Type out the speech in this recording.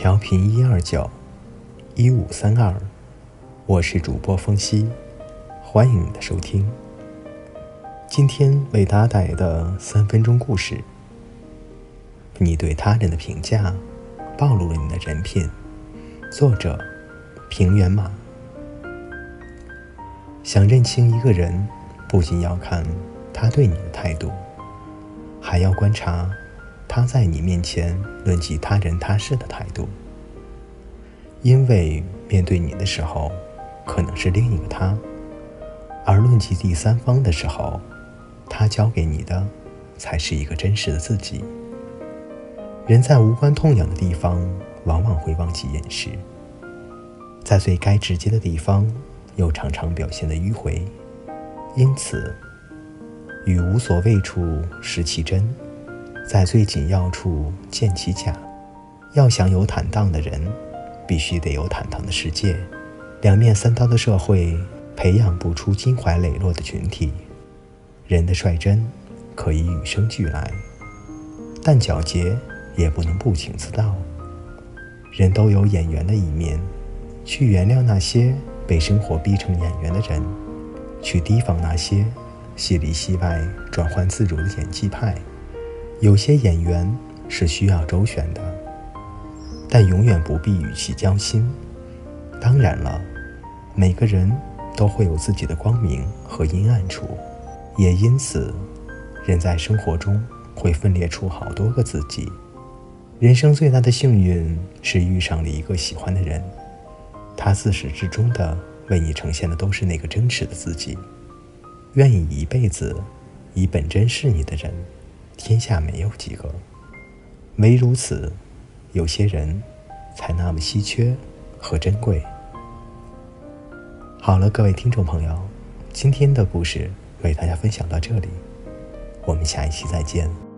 调频一二九一五三二，我是主播风夕，欢迎你的收听。今天为大家带来的三分钟故事：你对他人的评价暴露了你的人品。作者：平原马。想认清一个人，不仅要看他对你的态度，还要观察。他在你面前论及他人他事的态度，因为面对你的时候，可能是另一个他；而论及第三方的时候，他教给你的才是一个真实的自己。人在无关痛痒的地方，往往会忘记掩饰；在最该直接的地方，又常常表现的迂回。因此，与无所谓处失其真。在最紧要处见其假。要想有坦荡的人，必须得有坦荡的世界。两面三刀的社会，培养不出襟怀磊落的群体。人的率真可以与生俱来，但皎洁也不能不请自到。人都有演员的一面，去原谅那些被生活逼成演员的人，去提防那些戏里戏外转换自如的演技派。有些演员是需要周旋的，但永远不必与其交心。当然了，每个人都会有自己的光明和阴暗处，也因此，人在生活中会分裂出好多个自己。人生最大的幸运是遇上了一个喜欢的人，他自始至终的为你呈现的都是那个真实的自己，愿意一辈子以本真是你的人。天下没有几个，唯如此，有些人才那么稀缺和珍贵。好了，各位听众朋友，今天的故事为大家分享到这里，我们下一期再见。